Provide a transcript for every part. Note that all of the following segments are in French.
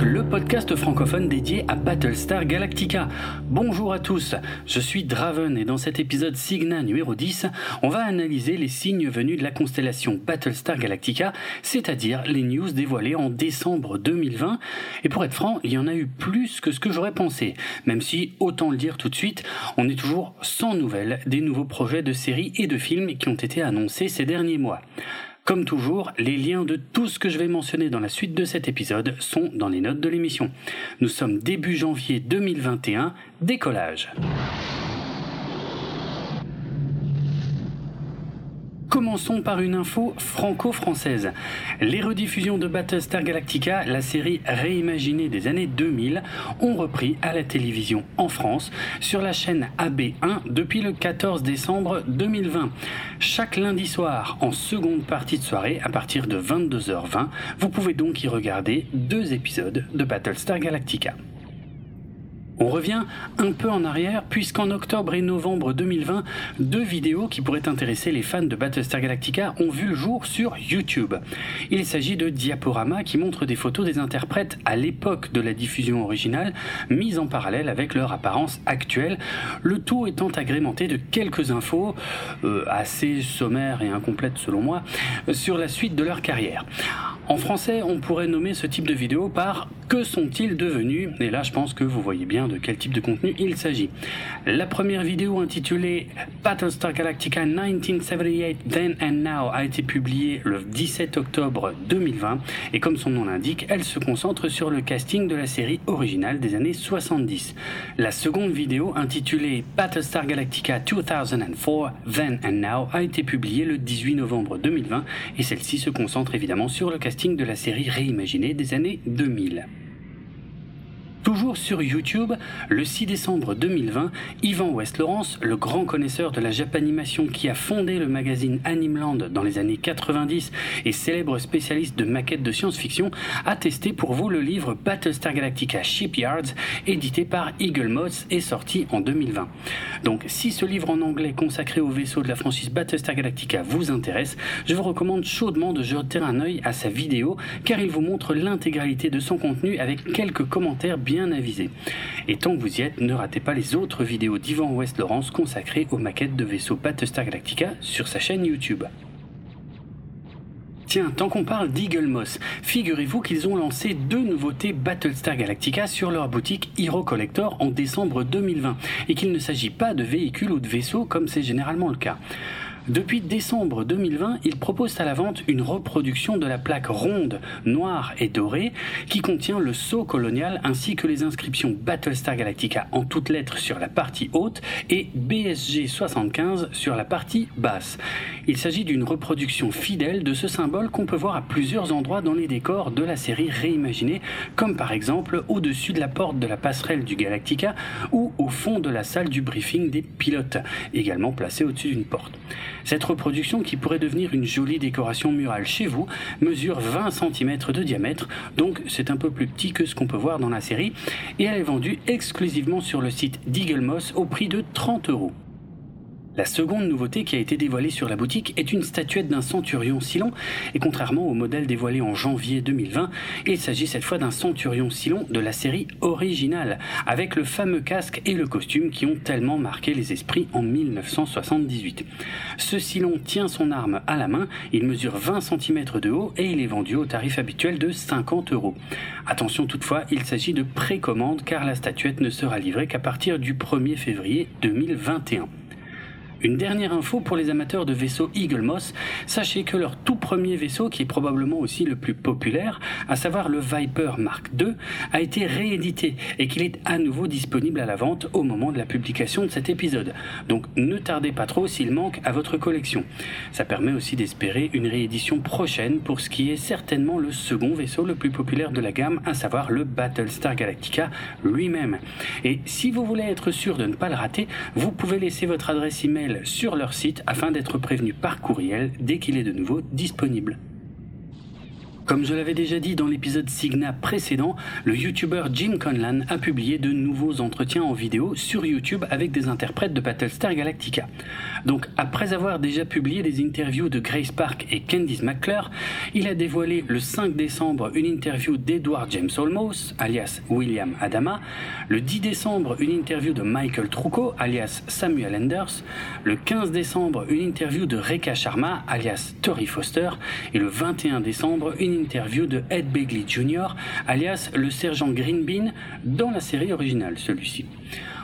Le podcast francophone dédié à Battlestar Galactica. Bonjour à tous, je suis Draven et dans cet épisode Signa numéro 10, on va analyser les signes venus de la constellation Battlestar Galactica, c'est-à-dire les news dévoilées en décembre 2020. Et pour être franc, il y en a eu plus que ce que j'aurais pensé, même si, autant le dire tout de suite, on est toujours sans nouvelles des nouveaux projets de séries et de films qui ont été annoncés ces derniers mois. Comme toujours, les liens de tout ce que je vais mentionner dans la suite de cet épisode sont dans les notes de l'émission. Nous sommes début janvier 2021, décollage. Commençons par une info franco-française. Les rediffusions de Battlestar Galactica, la série réimaginée des années 2000, ont repris à la télévision en France sur la chaîne AB1 depuis le 14 décembre 2020. Chaque lundi soir, en seconde partie de soirée, à partir de 22h20, vous pouvez donc y regarder deux épisodes de Battlestar Galactica. On revient un peu en arrière puisqu'en octobre et novembre 2020, deux vidéos qui pourraient intéresser les fans de Battlestar Galactica ont vu le jour sur YouTube. Il s'agit de diaporamas qui montrent des photos des interprètes à l'époque de la diffusion originale, mises en parallèle avec leur apparence actuelle, le tout étant agrémenté de quelques infos, euh, assez sommaires et incomplètes selon moi, sur la suite de leur carrière. En français, on pourrait nommer ce type de vidéo par Que sont-ils devenus? Et là, je pense que vous voyez bien de quel type de contenu il s'agit. La première vidéo intitulée Battlestar Galactica 1978 Then and Now a été publiée le 17 octobre 2020 et comme son nom l'indique, elle se concentre sur le casting de la série originale des années 70. La seconde vidéo intitulée Battlestar Galactica 2004 Then and Now a été publiée le 18 novembre 2020 et celle-ci se concentre évidemment sur le casting de la série réimaginée des années 2000. Toujours sur YouTube, le 6 décembre 2020, Yvan West-Laurence, le grand connaisseur de la japanimation qui a fondé le magazine Animeland dans les années 90 et célèbre spécialiste de maquettes de science-fiction, a testé pour vous le livre Battlestar Galactica Shipyards, édité par Eagle Moss et sorti en 2020. Donc si ce livre en anglais consacré au vaisseau de la franchise Battlestar Galactica vous intéresse, je vous recommande chaudement de jeter un œil à sa vidéo car il vous montre l'intégralité de son contenu avec quelques commentaires bien bien avisé. Et tant que vous y êtes, ne ratez pas les autres vidéos d'Ivan West Laurence consacrées aux maquettes de vaisseaux Battlestar Galactica sur sa chaîne YouTube. Tiens, tant qu'on parle d'Eagle Moss, figurez-vous qu'ils ont lancé deux nouveautés Battlestar Galactica sur leur boutique Hero Collector en décembre 2020 et qu'il ne s'agit pas de véhicules ou de vaisseaux comme c'est généralement le cas. Depuis décembre 2020, il propose à la vente une reproduction de la plaque ronde, noire et dorée qui contient le sceau colonial ainsi que les inscriptions Battlestar Galactica en toutes lettres sur la partie haute et BSG 75 sur la partie basse. Il s'agit d'une reproduction fidèle de ce symbole qu'on peut voir à plusieurs endroits dans les décors de la série réimaginée, comme par exemple au-dessus de la porte de la passerelle du Galactica ou au fond de la salle du briefing des pilotes, également placée au-dessus d'une porte. Cette reproduction, qui pourrait devenir une jolie décoration murale chez vous, mesure 20 cm de diamètre, donc c'est un peu plus petit que ce qu'on peut voir dans la série, et elle est vendue exclusivement sur le site d'Eagle Moss au prix de 30 euros. La seconde nouveauté qui a été dévoilée sur la boutique est une statuette d'un centurion Silon, et contrairement au modèle dévoilé en janvier 2020, il s'agit cette fois d'un centurion Silon de la série originale, avec le fameux casque et le costume qui ont tellement marqué les esprits en 1978. Ce Silon tient son arme à la main, il mesure 20 cm de haut et il est vendu au tarif habituel de 50 euros. Attention toutefois, il s'agit de précommande car la statuette ne sera livrée qu'à partir du 1er février 2021. Une dernière info pour les amateurs de vaisseaux Eagle Moss, sachez que leur tout premier vaisseau, qui est probablement aussi le plus populaire, à savoir le Viper Mark II, a été réédité et qu'il est à nouveau disponible à la vente au moment de la publication de cet épisode. Donc ne tardez pas trop s'il manque à votre collection. Ça permet aussi d'espérer une réédition prochaine pour ce qui est certainement le second vaisseau le plus populaire de la gamme, à savoir le Battlestar Galactica lui-même. Et si vous voulez être sûr de ne pas le rater, vous pouvez laisser votre adresse email sur leur site afin d'être prévenu par courriel dès qu'il est de nouveau disponible. Comme je l'avais déjà dit dans l'épisode Signa précédent, le youtubeur Jim Conlan a publié de nouveaux entretiens en vidéo sur YouTube avec des interprètes de Battlestar Galactica. Donc après avoir déjà publié des interviews de Grace Park et Candice McClure, il a dévoilé le 5 décembre une interview d'Edward James Olmos, alias William Adama, le 10 décembre une interview de Michael Trucco, alias Samuel Enders, le 15 décembre une interview de Rekha Sharma, alias Tori Foster, et le 21 décembre une interview de Ed Begley Jr., alias le sergent Greenbean, dans la série originale, celui-ci.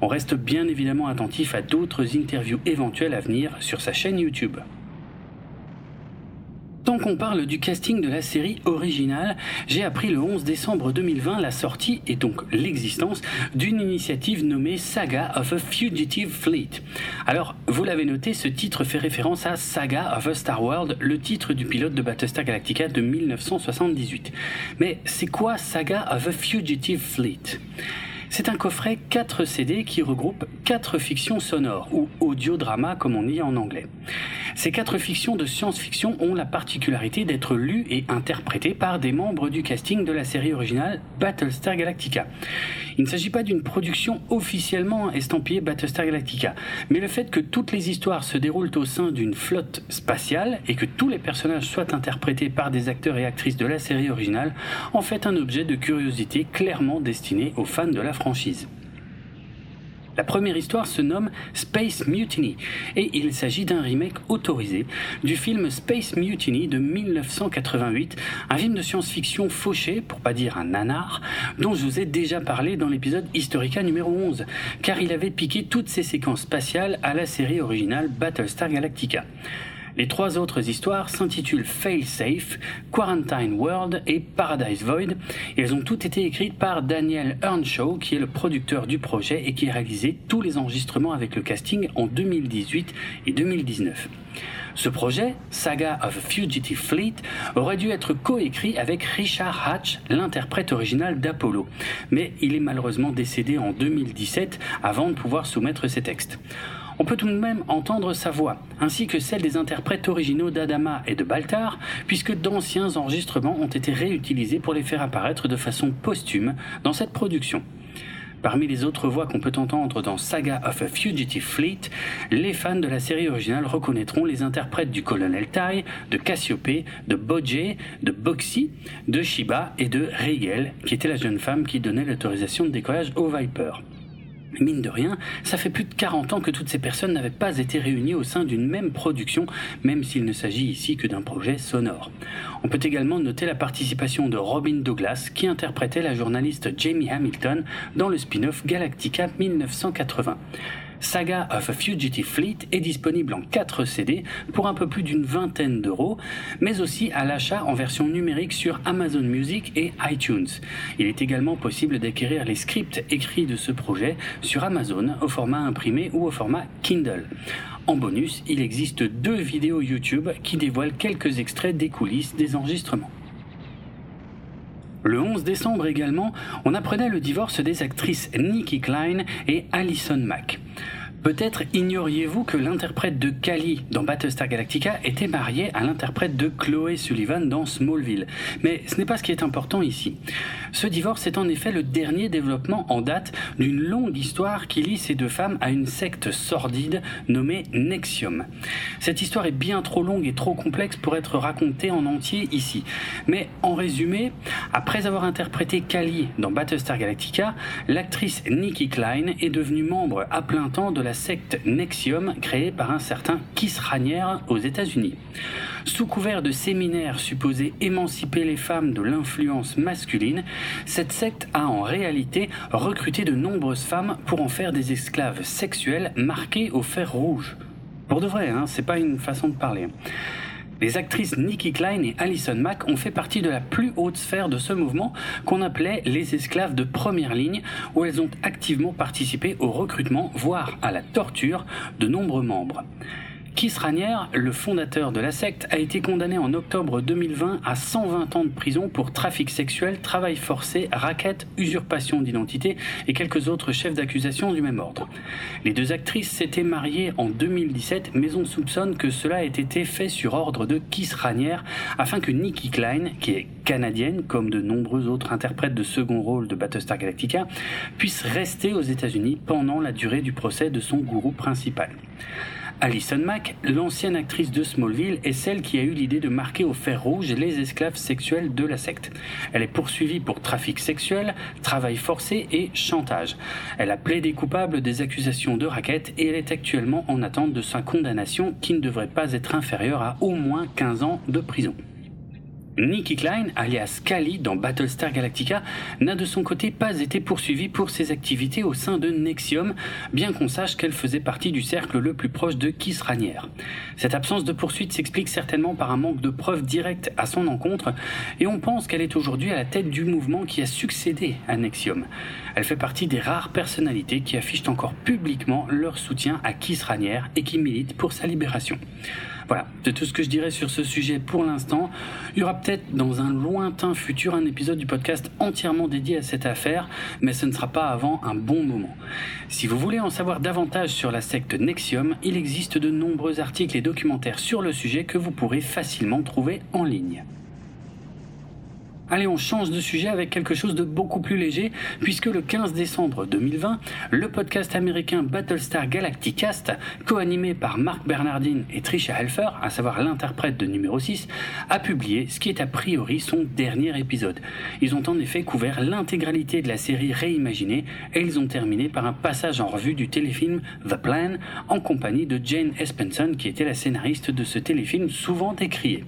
On reste bien évidemment attentif à d'autres interviews éventuelles à venir sur sa chaîne YouTube. Tant qu'on parle du casting de la série originale, j'ai appris le 11 décembre 2020 la sortie et donc l'existence d'une initiative nommée Saga of a Fugitive Fleet. Alors, vous l'avez noté, ce titre fait référence à Saga of a Star World, le titre du pilote de Battlestar Galactica de 1978. Mais c'est quoi Saga of a Fugitive Fleet? C'est un coffret 4 CD qui regroupe 4 fictions sonores, ou audiodrama comme on dit en anglais. Ces quatre fictions de science-fiction ont la particularité d'être lues et interprétées par des membres du casting de la série originale Battlestar Galactica. Il ne s'agit pas d'une production officiellement estampillée Battlestar Galactica, mais le fait que toutes les histoires se déroulent au sein d'une flotte spatiale et que tous les personnages soient interprétés par des acteurs et actrices de la série originale en fait un objet de curiosité clairement destiné aux fans de la franchise. La première histoire se nomme Space Mutiny et il s'agit d'un remake autorisé du film Space Mutiny de 1988, un film de science-fiction fauché, pour pas dire un nanar, dont je vous ai déjà parlé dans l'épisode Historica numéro 11, car il avait piqué toutes ses séquences spatiales à la série originale Battlestar Galactica. Les trois autres histoires s'intitulent Fail Safe, Quarantine World et Paradise Void. Et elles ont toutes été écrites par Daniel Earnshaw, qui est le producteur du projet et qui a réalisé tous les enregistrements avec le casting en 2018 et 2019. Ce projet, Saga of Fugitive Fleet, aurait dû être coécrit avec Richard Hatch, l'interprète original d'Apollo. Mais il est malheureusement décédé en 2017 avant de pouvoir soumettre ses textes. On peut tout de même entendre sa voix, ainsi que celle des interprètes originaux d'Adama et de Baltar, puisque d'anciens enregistrements ont été réutilisés pour les faire apparaître de façon posthume dans cette production. Parmi les autres voix qu'on peut entendre dans Saga of a Fugitive Fleet, les fans de la série originale reconnaîtront les interprètes du colonel Tai, de Cassiope, de Bojé, de Boxy, de Shiba et de Rigel, qui était la jeune femme qui donnait l'autorisation de décollage au Viper. Mine de rien, ça fait plus de 40 ans que toutes ces personnes n'avaient pas été réunies au sein d'une même production, même s'il ne s'agit ici que d'un projet sonore. On peut également noter la participation de Robin Douglas, qui interprétait la journaliste Jamie Hamilton dans le spin-off Galactica 1980. Saga of a Fugitive Fleet est disponible en 4 CD pour un peu plus d'une vingtaine d'euros, mais aussi à l'achat en version numérique sur Amazon Music et iTunes. Il est également possible d'acquérir les scripts écrits de ce projet sur Amazon au format imprimé ou au format Kindle. En bonus, il existe deux vidéos YouTube qui dévoilent quelques extraits des coulisses des enregistrements. Le 11 décembre également, on apprenait le divorce des actrices Nikki Klein et Alison Mack. Peut-être ignoriez-vous que l'interprète de Kali dans Battlestar Galactica était marié à l'interprète de Chloé Sullivan dans Smallville. Mais ce n'est pas ce qui est important ici. Ce divorce est en effet le dernier développement en date d'une longue histoire qui lie ces deux femmes à une secte sordide nommée Nexium. Cette histoire est bien trop longue et trop complexe pour être racontée en entier ici. Mais en résumé, après avoir interprété Kali dans Battlestar Galactica, l'actrice Nikki Klein est devenue membre à plein temps de la secte Nexium créée par un certain Kiss aux États-Unis. Sous couvert de séminaires supposés émanciper les femmes de l'influence masculine, cette secte a en réalité recruté de nombreuses femmes pour en faire des esclaves sexuels marqués au fer rouge. Pour de vrai, hein, c'est pas une façon de parler. Les actrices Nikki Klein et Alison Mack ont fait partie de la plus haute sphère de ce mouvement qu'on appelait les esclaves de première ligne, où elles ont activement participé au recrutement, voire à la torture, de nombreux membres. Keith Ranier, le fondateur de la secte, a été condamné en octobre 2020 à 120 ans de prison pour trafic sexuel, travail forcé, raquette, usurpation d'identité et quelques autres chefs d'accusation du même ordre. Les deux actrices s'étaient mariées en 2017, mais on soupçonne que cela ait été fait sur ordre de Keith Ranier afin que Nikki Klein, qui est canadienne comme de nombreux autres interprètes de second rôle de Battlestar Galactica, puisse rester aux États-Unis pendant la durée du procès de son gourou principal. Alison Mack, l'ancienne actrice de Smallville, est celle qui a eu l'idée de marquer au fer rouge les esclaves sexuels de la secte. Elle est poursuivie pour trafic sexuel, travail forcé et chantage. Elle a plaidé coupable des accusations de raquette et elle est actuellement en attente de sa condamnation qui ne devrait pas être inférieure à au moins 15 ans de prison. Nikki Klein, alias Kali dans Battlestar Galactica, n'a de son côté pas été poursuivie pour ses activités au sein de Nexium, bien qu'on sache qu'elle faisait partie du cercle le plus proche de Kiss Ranier. Cette absence de poursuite s'explique certainement par un manque de preuves directes à son encontre, et on pense qu'elle est aujourd'hui à la tête du mouvement qui a succédé à Nexium. Elle fait partie des rares personnalités qui affichent encore publiquement leur soutien à Kiss Ranier et qui militent pour sa libération. Voilà, c'est tout ce que je dirais sur ce sujet pour l'instant. Il y aura peut-être dans un lointain futur un épisode du podcast entièrement dédié à cette affaire, mais ce ne sera pas avant un bon moment. Si vous voulez en savoir davantage sur la secte Nexium, il existe de nombreux articles et documentaires sur le sujet que vous pourrez facilement trouver en ligne. Allez, on change de sujet avec quelque chose de beaucoup plus léger, puisque le 15 décembre 2020, le podcast américain Battlestar Galacticast, co-animé par Mark Bernardine et Trisha Helfer, à savoir l'interprète de numéro 6, a publié ce qui est a priori son dernier épisode. Ils ont en effet couvert l'intégralité de la série réimaginée et ils ont terminé par un passage en revue du téléfilm The Plan en compagnie de Jane Espenson qui était la scénariste de ce téléfilm souvent décrié.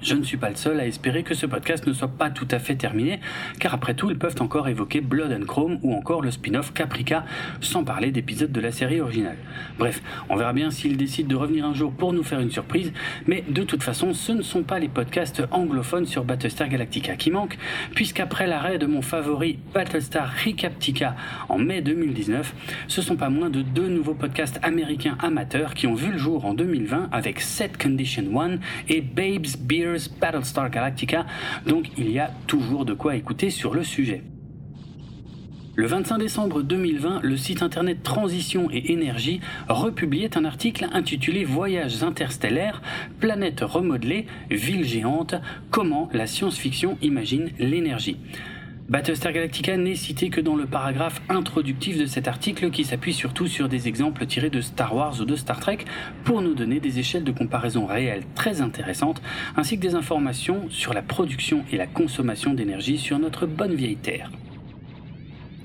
Je ne suis pas le seul à espérer que ce podcast ne soit pas tout à fait terminé, car après tout, ils peuvent encore évoquer Blood and Chrome ou encore le spin-off Caprica, sans parler d'épisodes de la série originale. Bref, on verra bien s'ils décident de revenir un jour pour nous faire une surprise, mais de toute façon, ce ne sont pas les podcasts anglophones sur Battlestar Galactica qui manquent, puisqu'après l'arrêt de mon favori Battlestar Recaptica en mai 2019, ce sont pas moins de deux nouveaux podcasts américains amateurs qui ont vu le jour en 2020 avec Set Condition One et Babes Beer Battlestar Galactica, donc il y a toujours de quoi écouter sur le sujet. Le 25 décembre 2020, le site internet Transition et Énergie republiait un article intitulé Voyages interstellaires, planètes remodelées, villes géantes, comment la science-fiction imagine l'énergie. Battlestar Galactica n'est cité que dans le paragraphe introductif de cet article qui s'appuie surtout sur des exemples tirés de Star Wars ou de Star Trek pour nous donner des échelles de comparaison réelles très intéressantes ainsi que des informations sur la production et la consommation d'énergie sur notre bonne vieille Terre.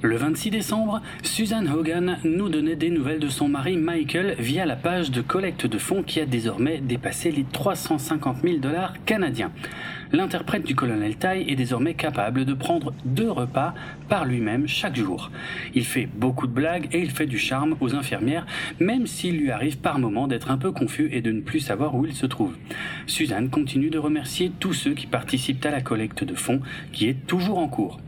Le 26 décembre, Suzanne Hogan nous donnait des nouvelles de son mari Michael via la page de collecte de fonds qui a désormais dépassé les 350 000 dollars canadiens. L'interprète du colonel Tai est désormais capable de prendre deux repas par lui-même chaque jour. Il fait beaucoup de blagues et il fait du charme aux infirmières, même s'il lui arrive par moments d'être un peu confus et de ne plus savoir où il se trouve. Suzanne continue de remercier tous ceux qui participent à la collecte de fonds qui est toujours en cours.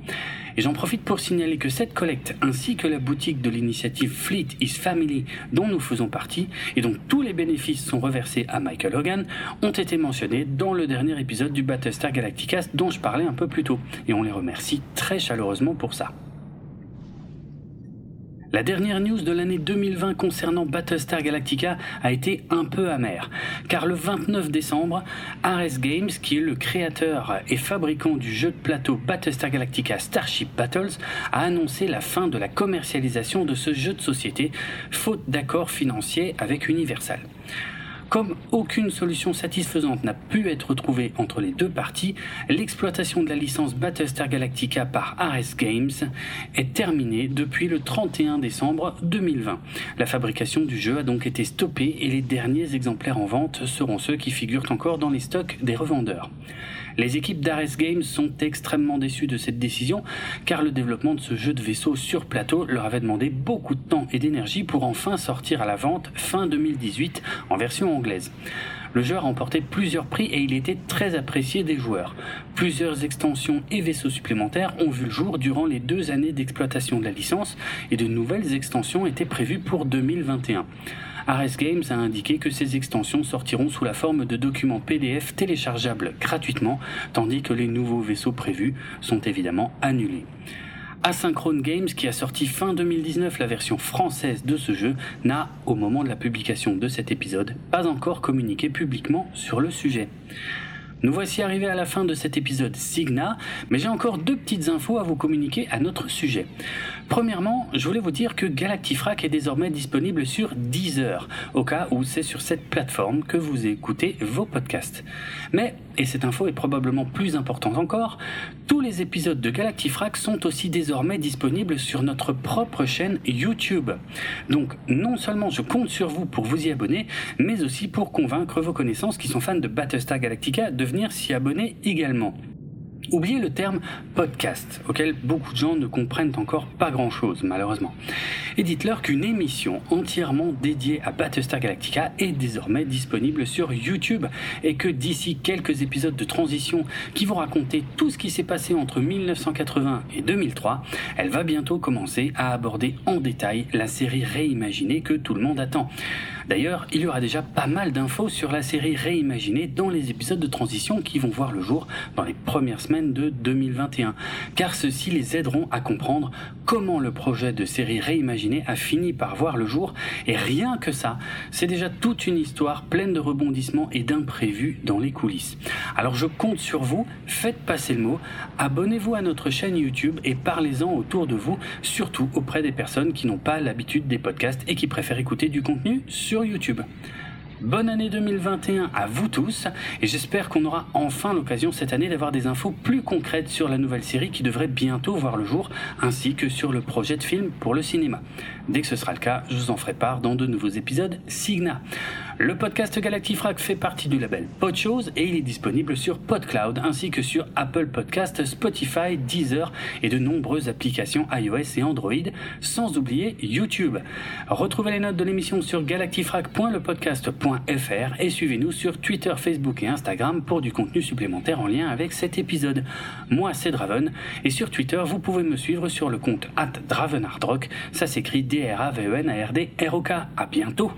Et j'en profite pour signaler que cette collecte, ainsi que la boutique de l'initiative Fleet is Family dont nous faisons partie, et dont tous les bénéfices sont reversés à Michael Hogan, ont été mentionnés dans le dernier épisode du Battlestar Galactica dont je parlais un peu plus tôt. Et on les remercie très chaleureusement pour ça. La dernière news de l'année 2020 concernant Battlestar Galactica a été un peu amère, car le 29 décembre, Ares Games, qui est le créateur et fabricant du jeu de plateau Battlestar Galactica Starship Battles, a annoncé la fin de la commercialisation de ce jeu de société, faute d'accord financier avec Universal. Comme aucune solution satisfaisante n'a pu être trouvée entre les deux parties, l'exploitation de la licence Battlestar Galactica par Ares Games est terminée depuis le 31 décembre 2020. La fabrication du jeu a donc été stoppée et les derniers exemplaires en vente seront ceux qui figurent encore dans les stocks des revendeurs. Les équipes d'Ares Games sont extrêmement déçues de cette décision car le développement de ce jeu de vaisseau sur plateau leur avait demandé beaucoup de temps et d'énergie pour enfin sortir à la vente fin 2018 en version anglaise. Le jeu a remporté plusieurs prix et il était très apprécié des joueurs. Plusieurs extensions et vaisseaux supplémentaires ont vu le jour durant les deux années d'exploitation de la licence et de nouvelles extensions étaient prévues pour 2021. Ares Games a indiqué que ces extensions sortiront sous la forme de documents PDF téléchargeables gratuitement, tandis que les nouveaux vaisseaux prévus sont évidemment annulés. Asynchrone Games, qui a sorti fin 2019 la version française de ce jeu, n'a, au moment de la publication de cet épisode, pas encore communiqué publiquement sur le sujet. Nous voici arrivés à la fin de cet épisode Signa, mais j'ai encore deux petites infos à vous communiquer à notre sujet. Premièrement, je voulais vous dire que Galactifrac est désormais disponible sur Deezer, au cas où c'est sur cette plateforme que vous écoutez vos podcasts. Mais, et cette info est probablement plus importante encore, tous les épisodes de Galactifrac sont aussi désormais disponibles sur notre propre chaîne YouTube. Donc, non seulement je compte sur vous pour vous y abonner, mais aussi pour convaincre vos connaissances qui sont fans de Battlestar Galactica venir s'y abonner également. Oubliez le terme podcast, auquel beaucoup de gens ne comprennent encore pas grand-chose, malheureusement. Et dites-leur qu'une émission entièrement dédiée à Battlestar Galactica est désormais disponible sur YouTube et que d'ici quelques épisodes de transition qui vont raconter tout ce qui s'est passé entre 1980 et 2003, elle va bientôt commencer à aborder en détail la série réimaginée que tout le monde attend. D'ailleurs, il y aura déjà pas mal d'infos sur la série réimaginée dans les épisodes de transition qui vont voir le jour dans les premières de 2021, car ceux-ci les aideront à comprendre comment le projet de série réimaginée a fini par voir le jour, et rien que ça, c'est déjà toute une histoire pleine de rebondissements et d'imprévus dans les coulisses. Alors je compte sur vous, faites passer le mot, abonnez-vous à notre chaîne YouTube et parlez-en autour de vous, surtout auprès des personnes qui n'ont pas l'habitude des podcasts et qui préfèrent écouter du contenu sur YouTube. Bonne année 2021 à vous tous et j'espère qu'on aura enfin l'occasion cette année d'avoir des infos plus concrètes sur la nouvelle série qui devrait bientôt voir le jour ainsi que sur le projet de film pour le cinéma. Dès que ce sera le cas, je vous en ferai part dans de nouveaux épisodes Signa. Le podcast Galactifrac fait partie du label Podchose et il est disponible sur PodCloud ainsi que sur Apple Podcast, Spotify, Deezer et de nombreuses applications iOS et Android, sans oublier YouTube. Retrouvez les notes de l'émission sur galactifrac.lepodcast.fr et suivez-nous sur Twitter, Facebook et Instagram pour du contenu supplémentaire en lien avec cet épisode. Moi, c'est Draven et sur Twitter, vous pouvez me suivre sur le compte at Dravenardrock. Ça s'écrit D-R-A-V-E-N-A-R-D-R-O-K. À bientôt!